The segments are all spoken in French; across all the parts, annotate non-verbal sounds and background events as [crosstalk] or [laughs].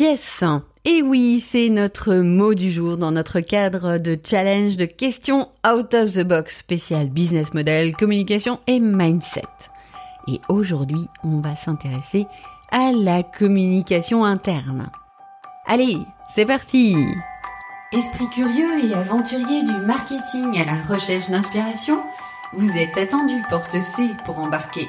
pièce. Et oui, c'est notre mot du jour dans notre cadre de challenge de questions out of the box spécial business model, communication et mindset. Et aujourd'hui, on va s'intéresser à la communication interne. Allez, c'est parti Esprit curieux et aventurier du marketing à la recherche d'inspiration, vous êtes attendu porte C pour embarquer.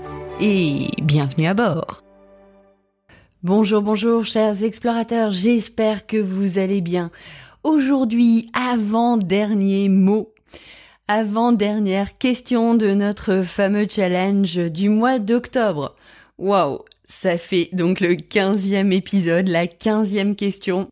et bienvenue à bord. Bonjour, bonjour chers explorateurs, j'espère que vous allez bien. Aujourd'hui, avant-dernier mot, avant-dernière question de notre fameux challenge du mois d'octobre. Waouh, ça fait donc le quinzième épisode, la quinzième question.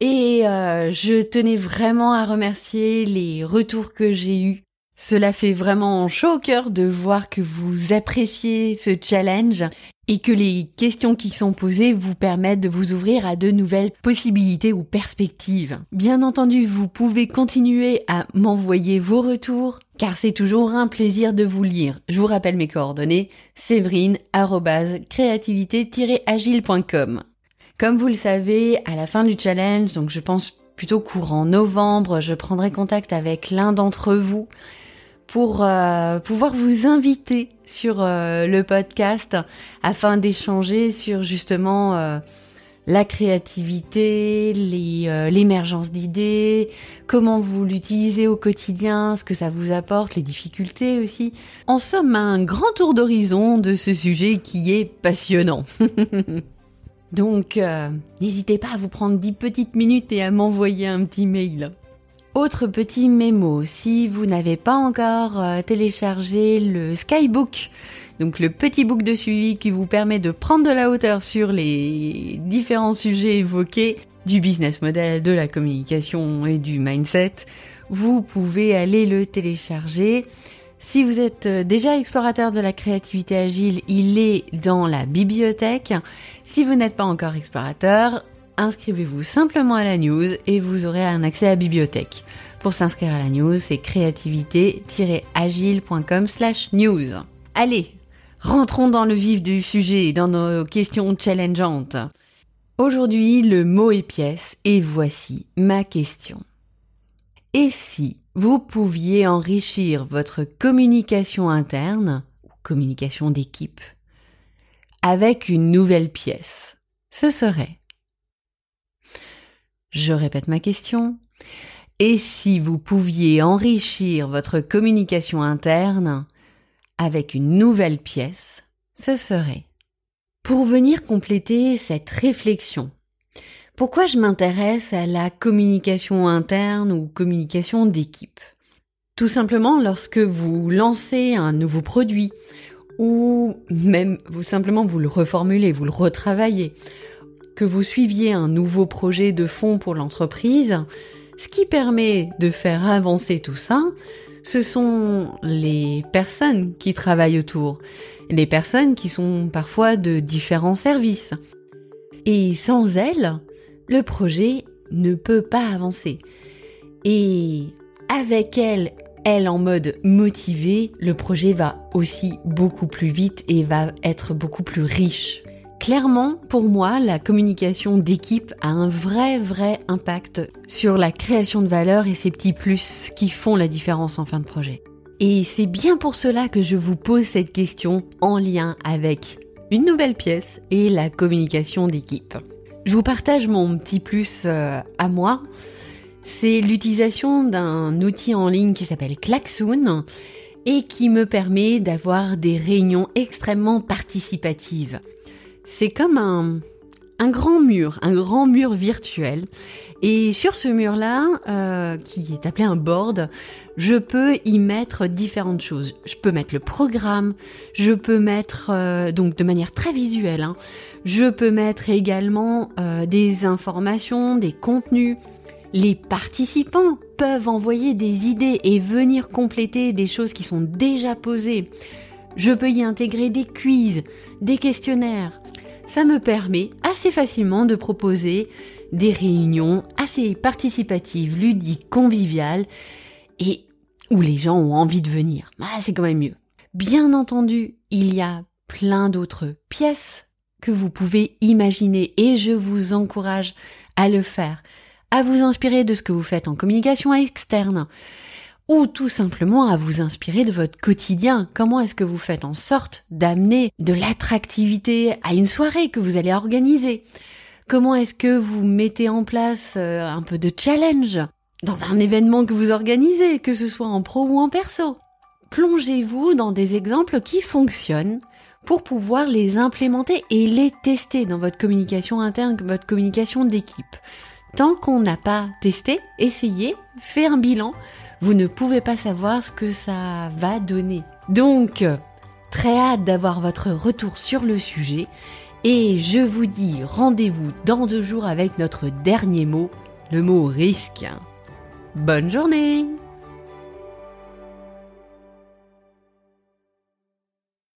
Et euh, je tenais vraiment à remercier les retours que j'ai eus cela fait vraiment chaud au cœur de voir que vous appréciez ce challenge et que les questions qui sont posées vous permettent de vous ouvrir à de nouvelles possibilités ou perspectives. Bien entendu, vous pouvez continuer à m'envoyer vos retours car c'est toujours un plaisir de vous lire. Je vous rappelle mes coordonnées, séverine-créativité-agile.com. Comme vous le savez, à la fin du challenge, donc je pense plutôt courant novembre, je prendrai contact avec l'un d'entre vous pour euh, pouvoir vous inviter sur euh, le podcast afin d'échanger sur justement euh, la créativité, l'émergence d'idées, comment vous l'utilisez au quotidien, ce que ça vous apporte, les difficultés aussi. En somme, un grand tour d'horizon de ce sujet qui est passionnant. [laughs] Donc, n'hésitez pas à vous prendre 10 petites minutes et à m'envoyer un petit mail. Autre petit mémo, si vous n'avez pas encore euh, téléchargé le Skybook, donc le petit book de suivi qui vous permet de prendre de la hauteur sur les différents sujets évoqués du business model, de la communication et du mindset, vous pouvez aller le télécharger. Si vous êtes euh, déjà explorateur de la créativité agile, il est dans la bibliothèque. Si vous n'êtes pas encore explorateur, inscrivez-vous simplement à la news et vous aurez un accès à la bibliothèque. Pour s'inscrire à la news, c'est créativité-agile.com slash news. Allez, rentrons dans le vif du sujet, et dans nos questions challengeantes. Aujourd'hui, le mot est pièce et voici ma question. Et si vous pouviez enrichir votre communication interne, communication d'équipe, avec une nouvelle pièce, ce serait je répète ma question. Et si vous pouviez enrichir votre communication interne avec une nouvelle pièce, ce serait pour venir compléter cette réflexion. Pourquoi je m'intéresse à la communication interne ou communication d'équipe? Tout simplement lorsque vous lancez un nouveau produit ou même vous simplement vous le reformulez, vous le retravaillez vous suiviez un nouveau projet de fonds pour l'entreprise, ce qui permet de faire avancer tout ça, ce sont les personnes qui travaillent autour, les personnes qui sont parfois de différents services. Et sans elles, le projet ne peut pas avancer. Et avec elles, elles en mode motivé, le projet va aussi beaucoup plus vite et va être beaucoup plus riche. Clairement, pour moi, la communication d'équipe a un vrai, vrai impact sur la création de valeur et ces petits plus qui font la différence en fin de projet. Et c'est bien pour cela que je vous pose cette question en lien avec une nouvelle pièce et la communication d'équipe. Je vous partage mon petit plus euh, à moi. C'est l'utilisation d'un outil en ligne qui s'appelle Klaxoon et qui me permet d'avoir des réunions extrêmement participatives. C'est comme un, un grand mur, un grand mur virtuel. Et sur ce mur-là, euh, qui est appelé un board, je peux y mettre différentes choses. Je peux mettre le programme, je peux mettre, euh, donc de manière très visuelle, hein, je peux mettre également euh, des informations, des contenus. Les participants peuvent envoyer des idées et venir compléter des choses qui sont déjà posées. Je peux y intégrer des quiz, des questionnaires. Ça me permet assez facilement de proposer des réunions assez participatives, ludiques, conviviales et où les gens ont envie de venir. Ah, c'est quand même mieux. Bien entendu, il y a plein d'autres pièces que vous pouvez imaginer et je vous encourage à le faire, à vous inspirer de ce que vous faites en communication externe ou tout simplement à vous inspirer de votre quotidien. Comment est-ce que vous faites en sorte d'amener de l'attractivité à une soirée que vous allez organiser? Comment est-ce que vous mettez en place euh, un peu de challenge dans un événement que vous organisez, que ce soit en pro ou en perso? Plongez-vous dans des exemples qui fonctionnent pour pouvoir les implémenter et les tester dans votre communication interne, votre communication d'équipe. Tant qu'on n'a pas testé, essayé, fait un bilan, vous ne pouvez pas savoir ce que ça va donner. Donc, très hâte d'avoir votre retour sur le sujet et je vous dis rendez-vous dans deux jours avec notre dernier mot, le mot risque. Bonne journée